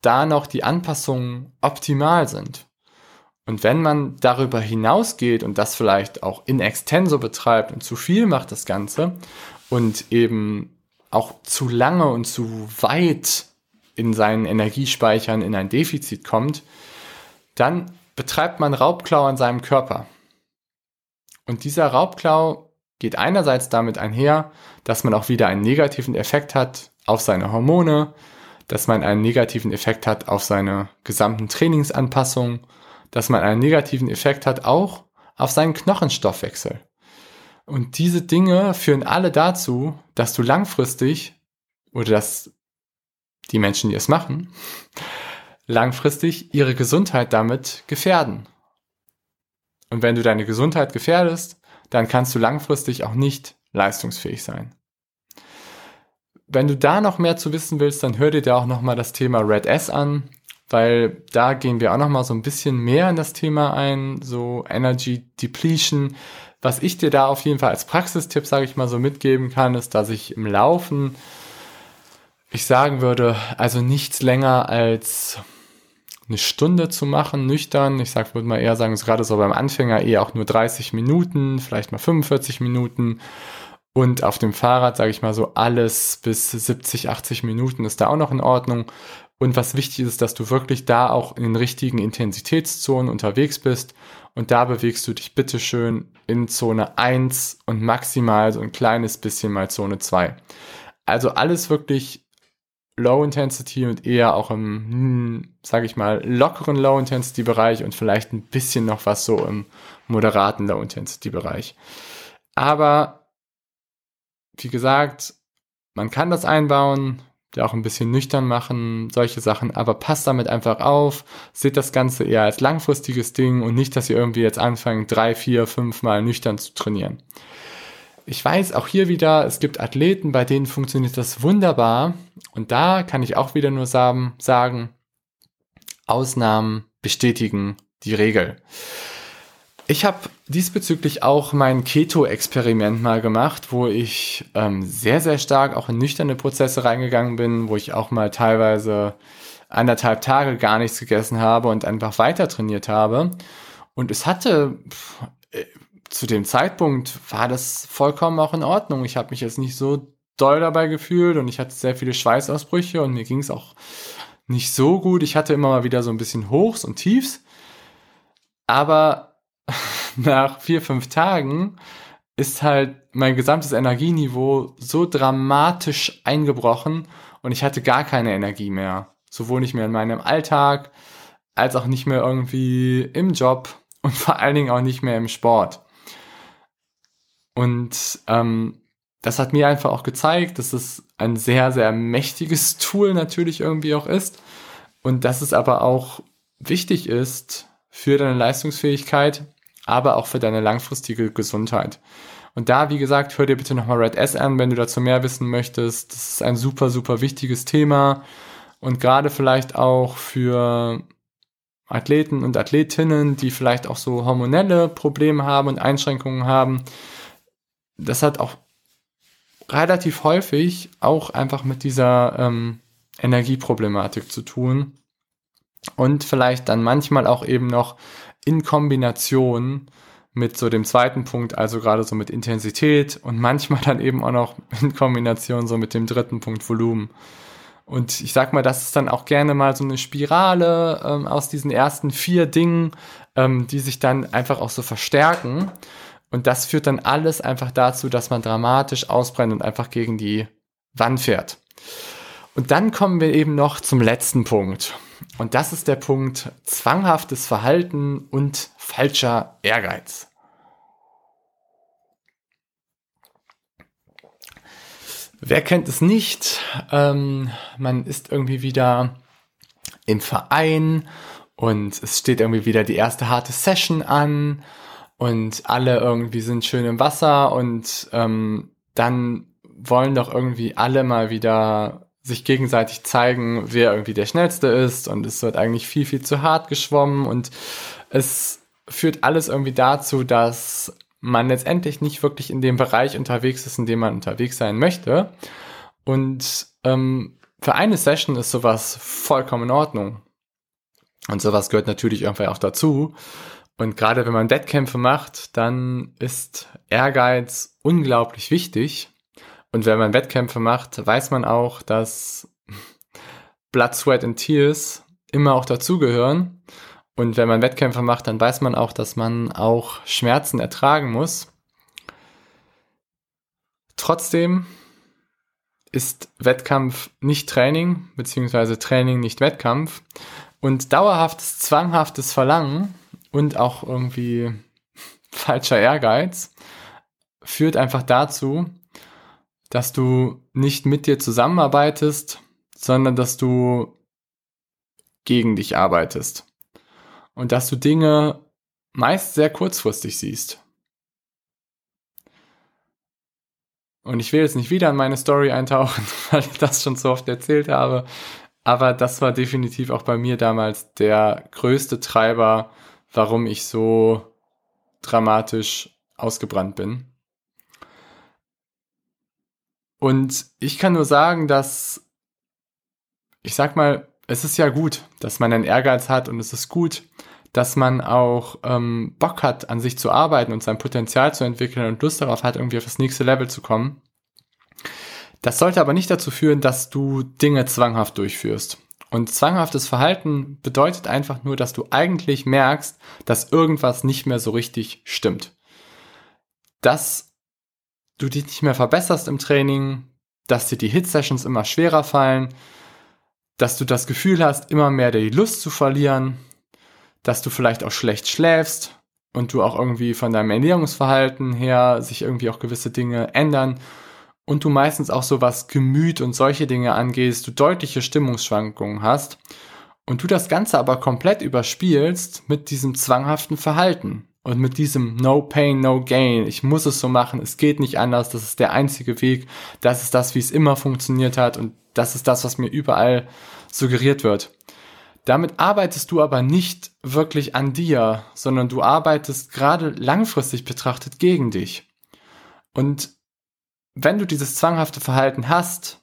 da noch die Anpassungen optimal sind. Und wenn man darüber hinausgeht und das vielleicht auch in extenso betreibt und zu viel macht das Ganze und eben auch zu lange und zu weit in seinen Energiespeichern in ein Defizit kommt, dann betreibt man Raubklau an seinem Körper. Und dieser Raubklau geht einerseits damit einher, dass man auch wieder einen negativen Effekt hat auf seine Hormone, dass man einen negativen Effekt hat auf seine gesamten Trainingsanpassungen, dass man einen negativen Effekt hat auch auf seinen Knochenstoffwechsel. Und diese Dinge führen alle dazu, dass du langfristig oder dass die Menschen, die es machen, langfristig ihre Gesundheit damit gefährden. Und wenn du deine Gesundheit gefährdest, dann kannst du langfristig auch nicht leistungsfähig sein. Wenn du da noch mehr zu wissen willst, dann hör dir da auch nochmal das Thema Red S an, weil da gehen wir auch nochmal so ein bisschen mehr in das Thema ein, so Energy Depletion. Was ich dir da auf jeden Fall als Praxistipp, sage ich mal so, mitgeben kann, ist, dass ich im Laufen, ich sagen würde, also nichts länger als eine Stunde zu machen, nüchtern. Ich sag, würde mal eher sagen, gerade so beim Anfänger eher auch nur 30 Minuten, vielleicht mal 45 Minuten. Und auf dem Fahrrad, sage ich mal so, alles bis 70, 80 Minuten ist da auch noch in Ordnung. Und was wichtig ist, dass du wirklich da auch in den richtigen Intensitätszonen unterwegs bist. Und da bewegst du dich bitteschön in Zone 1 und maximal so ein kleines bisschen mal Zone 2. Also alles wirklich Low Intensity und eher auch im, hm, sage ich mal, lockeren Low Intensity Bereich und vielleicht ein bisschen noch was so im moderaten Low Intensity Bereich. Aber wie gesagt, man kann das einbauen, ja auch ein bisschen nüchtern machen, solche Sachen, aber passt damit einfach auf, seht das Ganze eher als langfristiges Ding und nicht, dass ihr irgendwie jetzt anfangt, drei, vier, fünf Mal nüchtern zu trainieren. Ich weiß auch hier wieder, es gibt Athleten, bei denen funktioniert das wunderbar. Und da kann ich auch wieder nur sagen, sagen Ausnahmen bestätigen die Regel. Ich habe diesbezüglich auch mein Keto-Experiment mal gemacht, wo ich ähm, sehr, sehr stark auch in nüchterne Prozesse reingegangen bin, wo ich auch mal teilweise anderthalb Tage gar nichts gegessen habe und einfach weiter trainiert habe. Und es hatte zu dem Zeitpunkt war das vollkommen auch in Ordnung. Ich habe mich jetzt nicht so doll dabei gefühlt und ich hatte sehr viele Schweißausbrüche und mir ging es auch nicht so gut. Ich hatte immer mal wieder so ein bisschen Hochs und Tiefs. Aber nach vier, fünf Tagen ist halt mein gesamtes Energieniveau so dramatisch eingebrochen und ich hatte gar keine Energie mehr. Sowohl nicht mehr in meinem Alltag, als auch nicht mehr irgendwie im Job und vor allen Dingen auch nicht mehr im Sport. Und ähm, das hat mir einfach auch gezeigt, dass es ein sehr, sehr mächtiges Tool natürlich irgendwie auch ist. Und dass es aber auch wichtig ist für deine Leistungsfähigkeit, aber auch für deine langfristige Gesundheit. Und da, wie gesagt, hör dir bitte nochmal Red S an, wenn du dazu mehr wissen möchtest. Das ist ein super, super wichtiges Thema. Und gerade vielleicht auch für Athleten und Athletinnen, die vielleicht auch so hormonelle Probleme haben und Einschränkungen haben, das hat auch relativ häufig auch einfach mit dieser ähm, Energieproblematik zu tun und vielleicht dann manchmal auch eben noch in Kombination mit so dem zweiten Punkt, also gerade so mit Intensität und manchmal dann eben auch noch in Kombination so mit dem dritten Punkt Volumen. Und ich sag mal, das ist dann auch gerne mal so eine Spirale ähm, aus diesen ersten vier Dingen, ähm, die sich dann einfach auch so verstärken. Und das führt dann alles einfach dazu, dass man dramatisch ausbrennt und einfach gegen die Wand fährt. Und dann kommen wir eben noch zum letzten Punkt. Und das ist der Punkt zwanghaftes Verhalten und falscher Ehrgeiz. Wer kennt es nicht? Ähm, man ist irgendwie wieder im Verein und es steht irgendwie wieder die erste harte Session an und alle irgendwie sind schön im Wasser und ähm, dann wollen doch irgendwie alle mal wieder sich gegenseitig zeigen, wer irgendwie der Schnellste ist und es wird eigentlich viel, viel zu hart geschwommen und es führt alles irgendwie dazu, dass man letztendlich nicht wirklich in dem Bereich unterwegs ist, in dem man unterwegs sein möchte. Und ähm, für eine Session ist sowas vollkommen in Ordnung. Und sowas gehört natürlich irgendwie auch dazu. Und gerade wenn man Wettkämpfe macht, dann ist Ehrgeiz unglaublich wichtig. Und wenn man Wettkämpfe macht, weiß man auch, dass Blood, Sweat and Tears immer auch dazugehören. Und wenn man Wettkämpfe macht, dann weiß man auch, dass man auch Schmerzen ertragen muss. Trotzdem ist Wettkampf nicht Training, beziehungsweise Training nicht Wettkampf. Und dauerhaftes, zwanghaftes Verlangen und auch irgendwie falscher Ehrgeiz führt einfach dazu, dass du nicht mit dir zusammenarbeitest, sondern dass du gegen dich arbeitest und dass du Dinge meist sehr kurzfristig siehst. Und ich will jetzt nicht wieder in meine Story eintauchen, weil ich das schon so oft erzählt habe, aber das war definitiv auch bei mir damals der größte Treiber, warum ich so dramatisch ausgebrannt bin. Und ich kann nur sagen, dass ich sag mal, es ist ja gut, dass man einen Ehrgeiz hat und es ist gut, dass man auch ähm, Bock hat, an sich zu arbeiten und sein Potenzial zu entwickeln und Lust darauf hat, irgendwie auf das nächste Level zu kommen. Das sollte aber nicht dazu führen, dass du Dinge zwanghaft durchführst. Und zwanghaftes Verhalten bedeutet einfach nur, dass du eigentlich merkst, dass irgendwas nicht mehr so richtig stimmt. Dass du dich nicht mehr verbesserst im Training, dass dir die Hit-Sessions immer schwerer fallen, dass du das Gefühl hast, immer mehr die Lust zu verlieren, dass du vielleicht auch schlecht schläfst und du auch irgendwie von deinem Ernährungsverhalten her sich irgendwie auch gewisse Dinge ändern und du meistens auch so was Gemüt und solche Dinge angehst, du deutliche Stimmungsschwankungen hast und du das Ganze aber komplett überspielst mit diesem zwanghaften Verhalten und mit diesem No Pain, No Gain. Ich muss es so machen, es geht nicht anders, das ist der einzige Weg, das ist das, wie es immer funktioniert hat und das ist das, was mir überall suggeriert wird. Damit arbeitest du aber nicht wirklich an dir, sondern du arbeitest gerade langfristig betrachtet gegen dich. Und wenn du dieses zwanghafte Verhalten hast,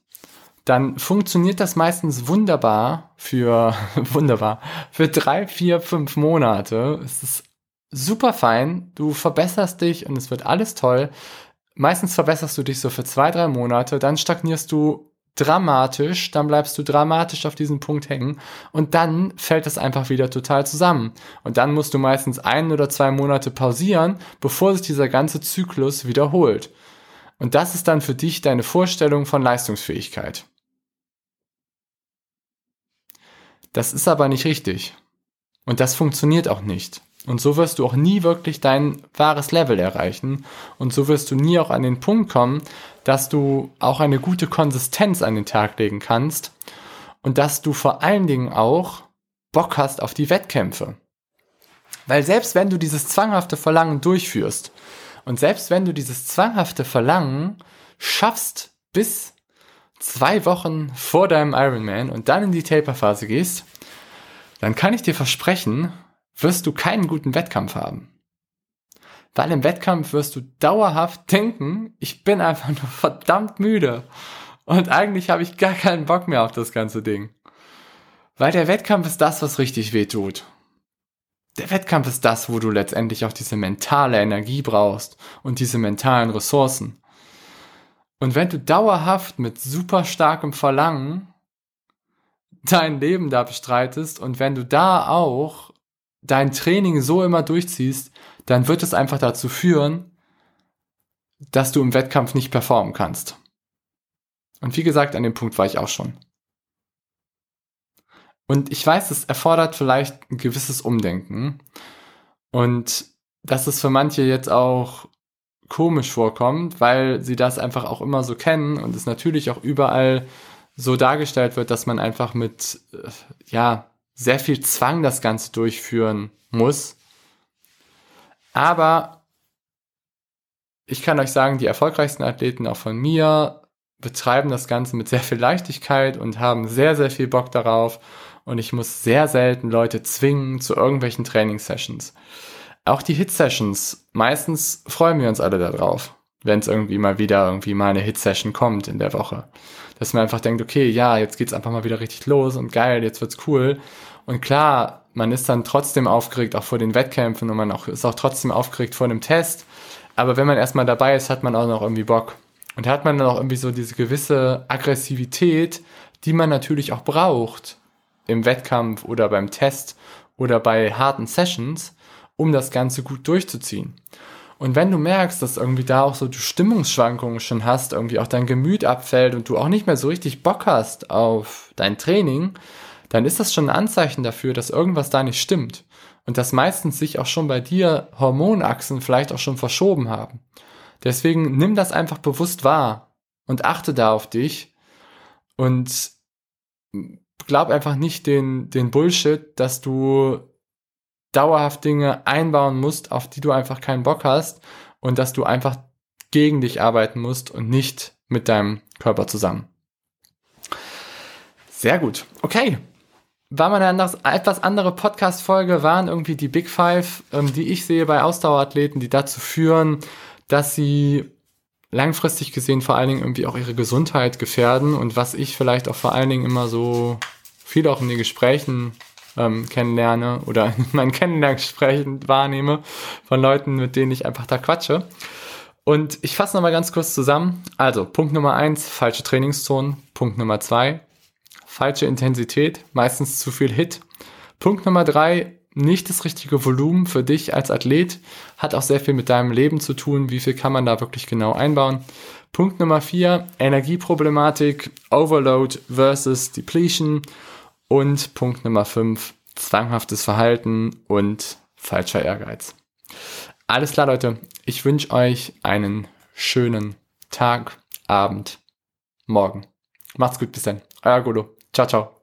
dann funktioniert das meistens wunderbar für, wunderbar, für drei, vier, fünf Monate. Es ist super fein. Du verbesserst dich und es wird alles toll. Meistens verbesserst du dich so für zwei, drei Monate, dann stagnierst du dramatisch, dann bleibst du dramatisch auf diesem Punkt hängen und dann fällt es einfach wieder total zusammen. Und dann musst du meistens ein oder zwei Monate pausieren, bevor sich dieser ganze Zyklus wiederholt. Und das ist dann für dich deine Vorstellung von Leistungsfähigkeit. Das ist aber nicht richtig. Und das funktioniert auch nicht. Und so wirst du auch nie wirklich dein wahres Level erreichen. Und so wirst du nie auch an den Punkt kommen, dass du auch eine gute Konsistenz an den Tag legen kannst. Und dass du vor allen Dingen auch Bock hast auf die Wettkämpfe. Weil selbst wenn du dieses zwanghafte Verlangen durchführst und selbst wenn du dieses zwanghafte Verlangen schaffst bis zwei Wochen vor deinem Ironman und dann in die Taper-Phase gehst, dann kann ich dir versprechen, wirst du keinen guten Wettkampf haben. Weil im Wettkampf wirst du dauerhaft denken, ich bin einfach nur verdammt müde. Und eigentlich habe ich gar keinen Bock mehr auf das ganze Ding. Weil der Wettkampf ist das, was richtig weh tut. Der Wettkampf ist das, wo du letztendlich auch diese mentale Energie brauchst und diese mentalen Ressourcen. Und wenn du dauerhaft mit super starkem Verlangen dein Leben da bestreitest und wenn du da auch dein Training so immer durchziehst, dann wird es einfach dazu führen, dass du im Wettkampf nicht performen kannst. Und wie gesagt, an dem Punkt war ich auch schon. Und ich weiß, es erfordert vielleicht ein gewisses Umdenken. Und das ist für manche jetzt auch komisch vorkommt, weil sie das einfach auch immer so kennen und es natürlich auch überall so dargestellt wird, dass man einfach mit, äh, ja, sehr viel Zwang das Ganze durchführen muss. Aber ich kann euch sagen, die erfolgreichsten Athleten auch von mir betreiben das Ganze mit sehr viel Leichtigkeit und haben sehr, sehr viel Bock darauf. Und ich muss sehr selten Leute zwingen zu irgendwelchen Trainingssessions. Auch die Hit-Sessions, meistens freuen wir uns alle darauf, wenn es irgendwie mal wieder irgendwie mal eine Hit-Session kommt in der Woche. Dass man einfach denkt, okay, ja, jetzt geht's einfach mal wieder richtig los und geil, jetzt wird's cool. Und klar, man ist dann trotzdem aufgeregt, auch vor den Wettkämpfen und man auch, ist auch trotzdem aufgeregt vor einem Test. Aber wenn man erstmal dabei ist, hat man auch noch irgendwie Bock. Und hat man dann auch irgendwie so diese gewisse Aggressivität, die man natürlich auch braucht im Wettkampf oder beim Test oder bei harten Sessions, um das Ganze gut durchzuziehen. Und wenn du merkst, dass irgendwie da auch so du Stimmungsschwankungen schon hast, irgendwie auch dein Gemüt abfällt und du auch nicht mehr so richtig Bock hast auf dein Training, dann ist das schon ein Anzeichen dafür, dass irgendwas da nicht stimmt. Und dass meistens sich auch schon bei dir Hormonachsen vielleicht auch schon verschoben haben. Deswegen nimm das einfach bewusst wahr und achte da auf dich und glaub einfach nicht den, den Bullshit, dass du dauerhaft Dinge einbauen musst, auf die du einfach keinen Bock hast und dass du einfach gegen dich arbeiten musst und nicht mit deinem Körper zusammen. Sehr gut. Okay. War mal eine etwas andere Podcast-Folge, waren irgendwie die Big Five, ähm, die ich sehe bei Ausdauerathleten, die dazu führen, dass sie langfristig gesehen vor allen Dingen irgendwie auch ihre Gesundheit gefährden und was ich vielleicht auch vor allen Dingen immer so viel auch in den Gesprächen ähm, kennenlerne oder in meinen Kennenlerngesprächen wahrnehme von Leuten, mit denen ich einfach da quatsche. Und ich fasse nochmal ganz kurz zusammen. Also, Punkt Nummer eins, falsche Trainingszonen. Punkt Nummer zwei, falsche Intensität, meistens zu viel Hit. Punkt Nummer drei, nicht das richtige Volumen für dich als Athlet. Hat auch sehr viel mit deinem Leben zu tun. Wie viel kann man da wirklich genau einbauen? Punkt Nummer vier, Energieproblematik, Overload versus Depletion. Und Punkt Nummer fünf, zwanghaftes Verhalten und falscher Ehrgeiz. Alles klar, Leute. Ich wünsche euch einen schönen Tag, Abend, Morgen. Macht's gut, bis dann. Euer Golo. Ciao, ciao.